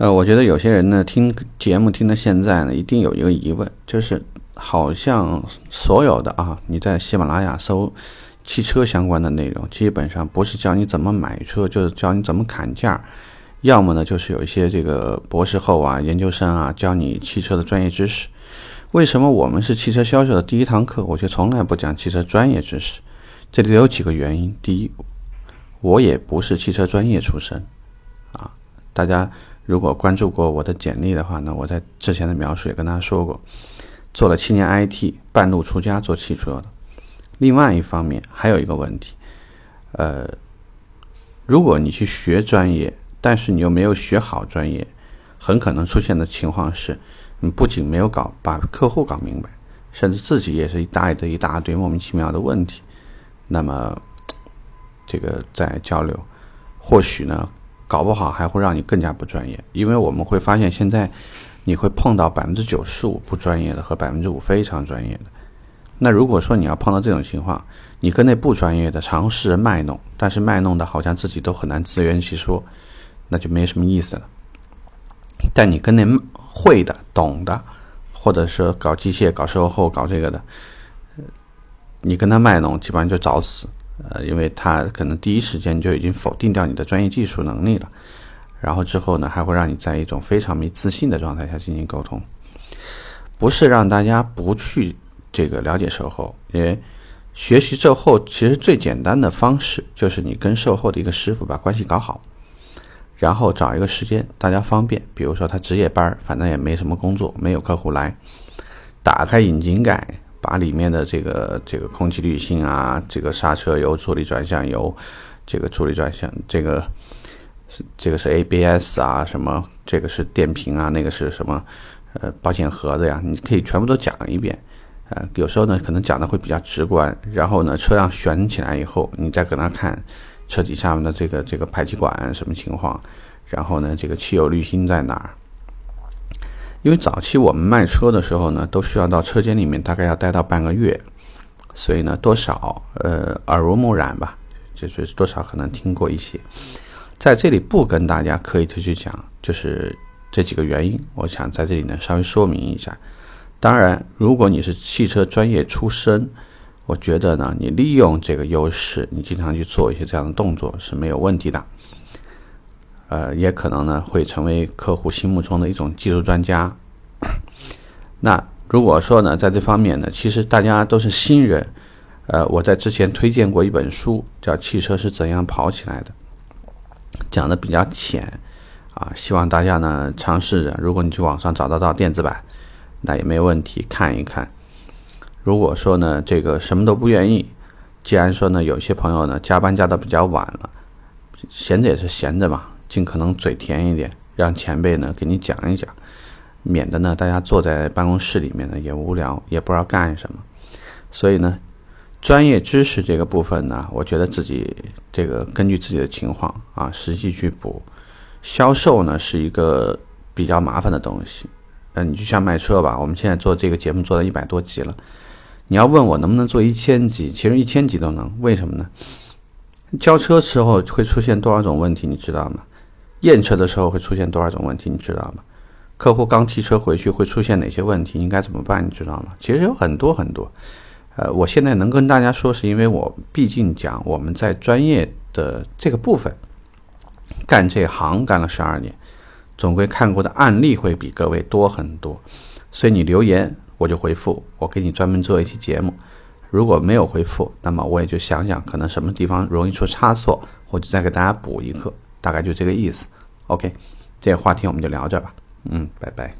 呃，我觉得有些人呢听节目听到现在呢，一定有一个疑问，就是好像所有的啊，你在喜马拉雅搜汽车相关的内容，基本上不是教你怎么买车，就是教你怎么砍价，要么呢就是有一些这个博士后啊、研究生啊教你汽车的专业知识。为什么我们是汽车销售的第一堂课，我却从来不讲汽车专业知识？这里有几个原因。第一，我也不是汽车专业出身啊，大家。如果关注过我的简历的话呢，我在之前的描述也跟大家说过，做了七年 IT，半路出家做汽车的。另外一方面还有一个问题，呃，如果你去学专业，但是你又没有学好专业，很可能出现的情况是，你不仅没有搞把客户搞明白，甚至自己也是一大堆一大堆莫名其妙的问题。那么，这个在交流，或许呢？搞不好还会让你更加不专业，因为我们会发现现在你会碰到百分之九十五不专业的和百分之五非常专业的。那如果说你要碰到这种情况，你跟那不专业的尝试卖弄，但是卖弄的好像自己都很难自圆其说，那就没什么意思了。但你跟那会的、懂的，或者说搞机械、搞售后、搞这个的，你跟他卖弄，基本上就找死。呃，因为他可能第一时间就已经否定掉你的专业技术能力了，然后之后呢，还会让你在一种非常没自信的状态下进行沟通。不是让大家不去这个了解售后，因为学习售后其实最简单的方式就是你跟售后的一个师傅把关系搞好，然后找一个时间大家方便，比如说他值夜班，反正也没什么工作，没有客户来，打开引擎盖。把里面的这个这个空气滤芯啊，这个刹车油、助力转向油，这个助力转向，这个是这个是 ABS 啊，什么这个是电瓶啊，那个是什么呃保险盒子呀，你可以全部都讲一遍。呃，有时候呢可能讲的会比较直观，然后呢车辆悬起来以后，你再搁那看车底下面的这个这个排气管什么情况，然后呢这个汽油滤芯在哪儿。因为早期我们卖车的时候呢，都需要到车间里面，大概要待到半个月，所以呢，多少呃耳濡目染吧，就是多少可能听过一些。在这里不跟大家刻意的去讲，就是这几个原因，我想在这里呢稍微说明一下。当然，如果你是汽车专业出身，我觉得呢，你利用这个优势，你经常去做一些这样的动作是没有问题的。呃，也可能呢会成为客户心目中的一种技术专家。那如果说呢，在这方面呢，其实大家都是新人。呃，我在之前推荐过一本书，叫《汽车是怎样跑起来的》，讲的比较浅啊，希望大家呢尝试着。如果你去网上找得到电子版，那也没有问题，看一看。如果说呢，这个什么都不愿意，既然说呢，有些朋友呢加班加的比较晚了，闲着也是闲着嘛。尽可能嘴甜一点，让前辈呢给你讲一讲，免得呢大家坐在办公室里面呢也无聊，也不知道干什么。所以呢，专业知识这个部分呢，我觉得自己这个根据自己的情况啊，实际去补。销售呢是一个比较麻烦的东西。嗯，你就像卖车吧，我们现在做这个节目做到一百多集了，你要问我能不能做一千集，其实一千集都能。为什么呢？交车时候会出现多少种问题，你知道吗？验车的时候会出现多少种问题，你知道吗？客户刚提车回去会出现哪些问题，应该怎么办，你知道吗？其实有很多很多。呃，我现在能跟大家说，是因为我毕竟讲我们在专业的这个部分干这行干了十二年，总归看过的案例会比各位多很多。所以你留言我就回复，我给你专门做一期节目。如果没有回复，那么我也就想想可能什么地方容易出差错，我就再给大家补一课。大概就这个意思，OK，这个话题我们就聊这吧，嗯，拜拜。